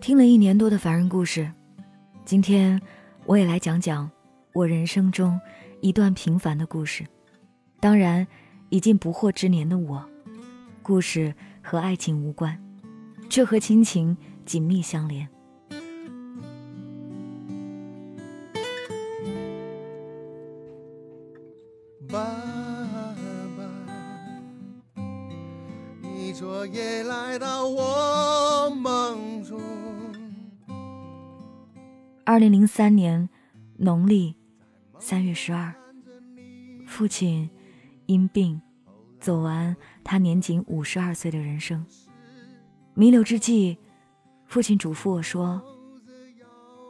听了一年多的凡人故事，今天我也来讲讲我人生中一段平凡的故事。当然，已近不惑之年的我，故事和爱情无关，却和亲情紧密相连。爸爸，你昨夜来到我梦中。二零零三年农历三月十二，父亲因病走完他年仅五十二岁的人生。弥留之际，父亲嘱咐我说：“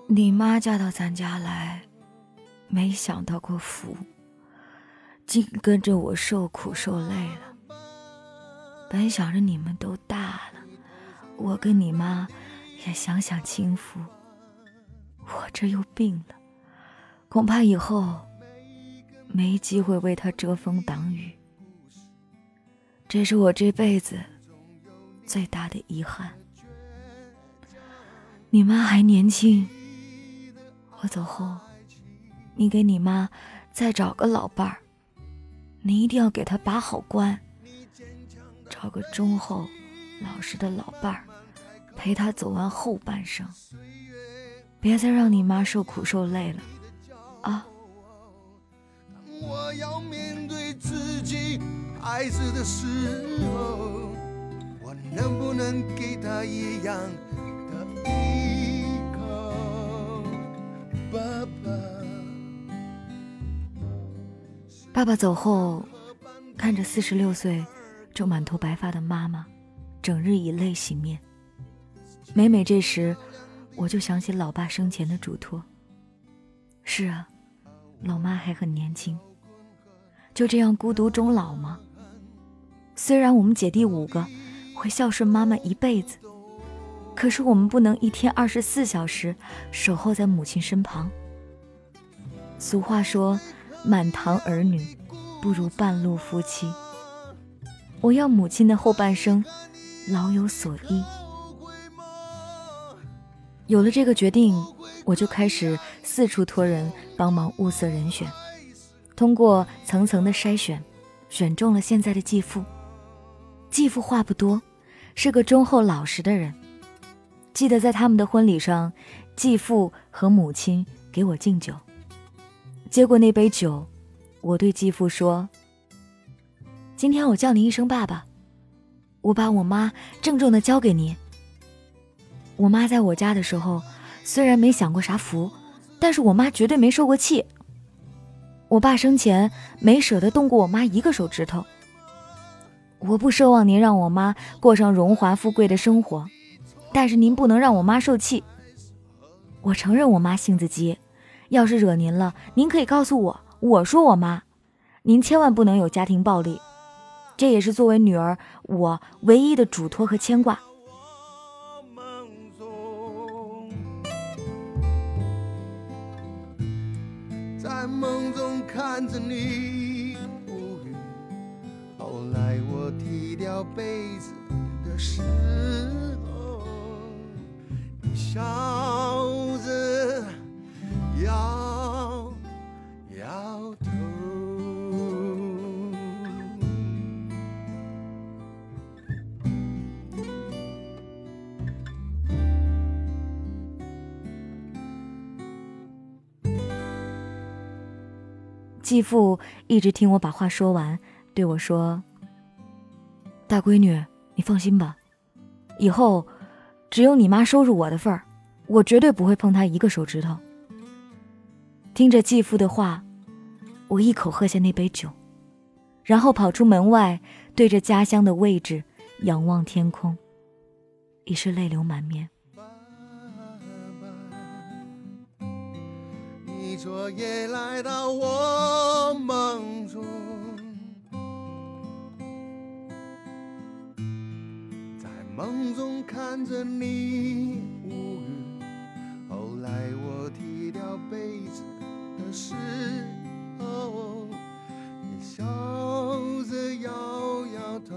你妈嫁到咱家来，没享到过福，净跟着我受苦受累了。本想着你们都大了，我跟你妈也享享清福。”我这又病了，恐怕以后没机会为他遮风挡雨。这是我这辈子最大的遗憾。你妈还年轻，我走后，你给你妈再找个老伴儿，你一定要给她把好关，找个忠厚老实的老伴儿，陪她走完后半生。别再让你妈受苦受累了，啊！我要面对自己孩子的时候，我能不能给他一样的依靠？爸爸，爸爸走后，看着四十六岁就满头白发的妈妈，整日以泪洗面。每每这时。我就想起老爸生前的嘱托。是啊，老妈还很年轻，就这样孤独终老吗？虽然我们姐弟五个会孝顺妈妈一辈子，可是我们不能一天二十四小时守候在母亲身旁。俗话说，满堂儿女不如半路夫妻。我要母亲的后半生老有所依。有了这个决定，我就开始四处托人帮忙物色人选。通过层层的筛选，选中了现在的继父。继父话不多，是个忠厚老实的人。记得在他们的婚礼上，继父和母亲给我敬酒。接过那杯酒，我对继父说：“今天我叫您一声爸爸，我把我妈郑重的交给您。”我妈在我家的时候，虽然没享过啥福，但是我妈绝对没受过气。我爸生前没舍得动过我妈一个手指头。我不奢望您让我妈过上荣华富贵的生活，但是您不能让我妈受气。我承认我妈性子急，要是惹您了，您可以告诉我，我说我妈。您千万不能有家庭暴力，这也是作为女儿我唯一的嘱托和牵挂。梦中看着你无语，后来我踢掉被子的时候，你笑继父一直听我把话说完，对我说：“大闺女，你放心吧，以后只有你妈收拾我的份儿，我绝对不会碰她一个手指头。”听着继父的话，我一口喝下那杯酒，然后跑出门外，对着家乡的位置仰望天空，已是泪流满面。昨夜来到我梦中，在梦中看着你无语。后来我剃掉被子的时候，你笑着摇摇头。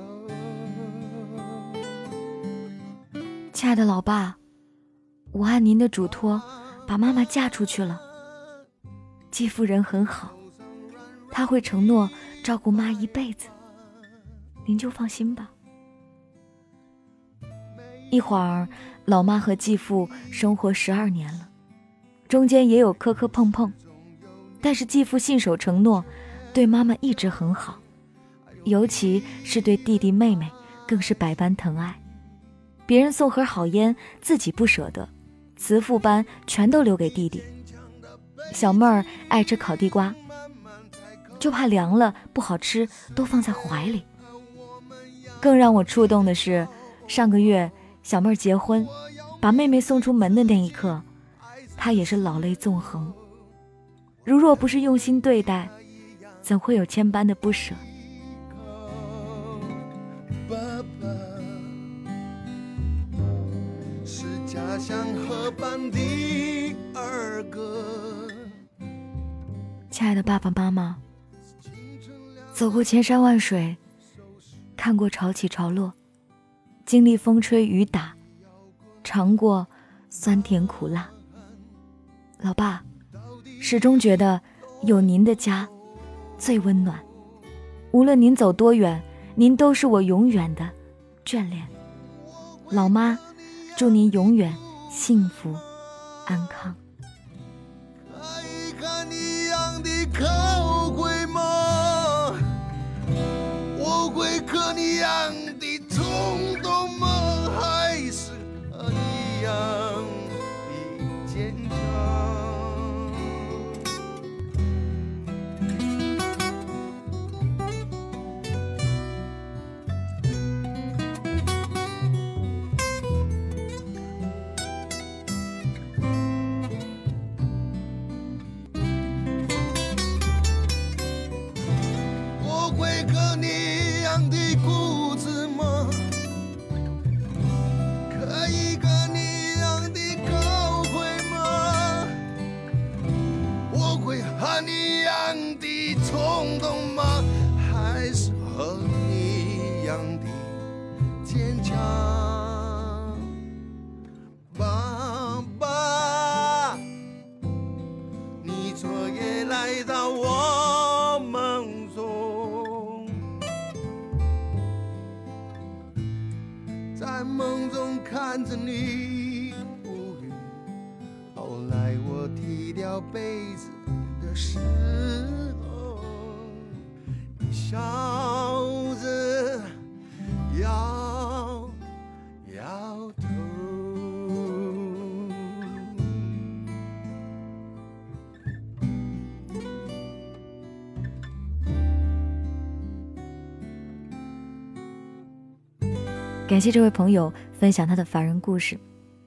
亲爱的老爸，我按您的嘱托，把妈妈嫁出去了。继父人很好，他会承诺照顾妈一辈子，您就放心吧。一会儿，老妈和继父生活十二年了，中间也有磕磕碰碰，但是继父信守承诺，对妈妈一直很好，尤其是对弟弟妹妹更是百般疼爱。别人送盒好烟，自己不舍得，慈父般全都留给弟弟。小妹儿爱吃烤地瓜，就怕凉了不好吃，都放在怀里。更让我触动的是，上个月。小妹儿结婚，把妹妹送出门的那一刻，她也是老泪纵横。如若不是用心对待，怎会有千般的不舍？是家乡河畔的亲爱的爸爸妈妈，走过千山万水，看过潮起潮落。经历风吹雨打，尝过酸甜苦辣。老爸，始终觉得有您的家最温暖。无论您走多远，您都是我永远的眷恋。老妈，祝您永远幸福安康。冲动吗？还是和你一样的坚强？爸爸，你昨夜来到我。梦中在梦中看着你无语，后来我踢掉被子的时感谢这位朋友分享他的凡人故事。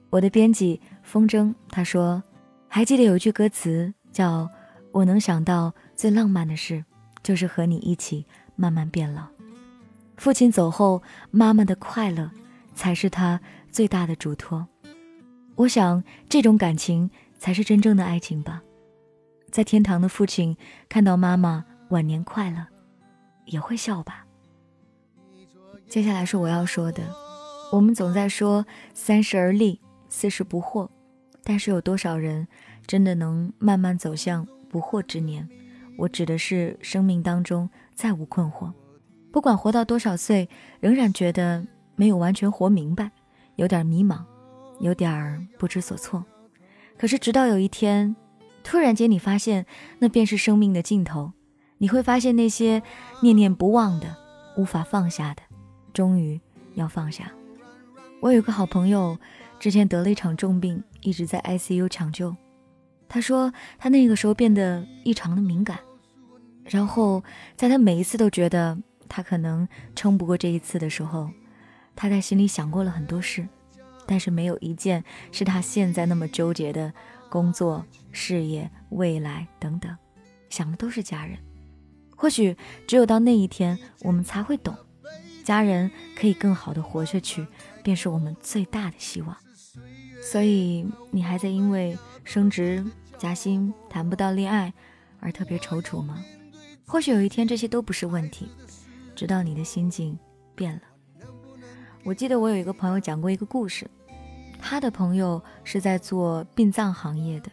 我的编辑风筝他说：“还记得有一句歌词叫‘我能想到最浪漫的事，就是和你一起慢慢变老’。父亲走后，妈妈的快乐才是他最大的嘱托。我想，这种感情才是真正的爱情吧。在天堂的父亲看到妈妈晚年快乐，也会笑吧。”接下来是我要说的。我们总在说三十而立，四十不惑，但是有多少人真的能慢慢走向不惑之年？我指的是生命当中再无困惑，不管活到多少岁，仍然觉得没有完全活明白，有点迷茫，有点不知所措。可是直到有一天，突然间你发现那便是生命的尽头，你会发现那些念念不忘的、无法放下的。终于要放下。我有个好朋友，之前得了一场重病，一直在 ICU 抢救。他说他那个时候变得异常的敏感，然后在他每一次都觉得他可能撑不过这一次的时候，他在心里想过了很多事，但是没有一件是他现在那么纠结的工作、事业、未来等等，想的都是家人。或许只有到那一天，我们才会懂。家人可以更好的活下去，便是我们最大的希望。所以你还在因为升职加薪谈不到恋爱而特别踌躇吗？或许有一天这些都不是问题，直到你的心境变了。我记得我有一个朋友讲过一个故事，他的朋友是在做殡葬行业的，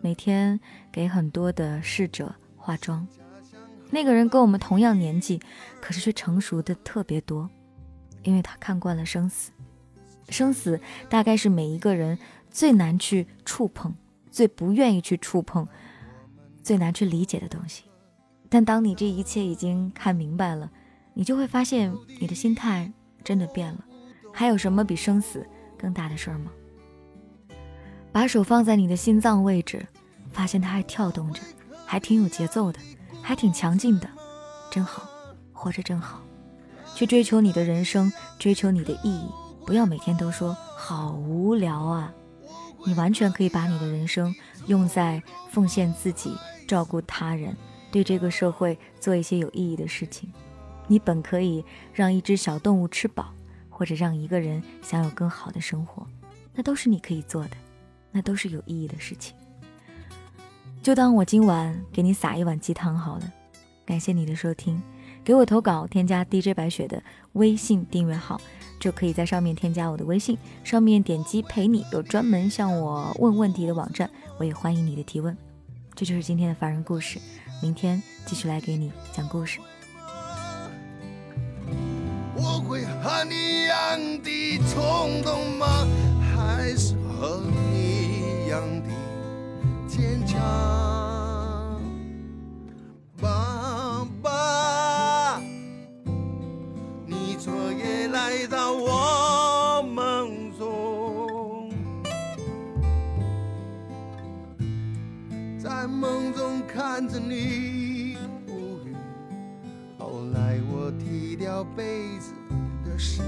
每天给很多的逝者化妆。那个人跟我们同样年纪，可是却成熟的特别多，因为他看惯了生死。生死大概是每一个人最难去触碰、最不愿意去触碰、最难去理解的东西。但当你这一切已经看明白了，你就会发现你的心态真的变了。还有什么比生死更大的事儿吗？把手放在你的心脏位置，发现它还跳动着，还挺有节奏的，还挺强劲的，真好，活着真好。去追求你的人生，追求你的意义，不要每天都说好无聊啊！你完全可以把你的人生用在奉献自己、照顾他人、对这个社会做一些有意义的事情。你本可以让一只小动物吃饱，或者让一个人享有更好的生活，那都是你可以做的。那都是有意义的事情，就当我今晚给你撒一碗鸡汤好了。感谢你的收听，给我投稿，添加 DJ 白雪的微信订阅号，就可以在上面添加我的微信，上面点击陪你，有专门向我问问题的网站，我也欢迎你的提问。这就是今天的凡人故事，明天继续来给你讲故事。我会和你一样的冲动吗？坚强，爸爸，你昨夜来到我梦中，在梦中看着你无语。后来我踢掉被子的时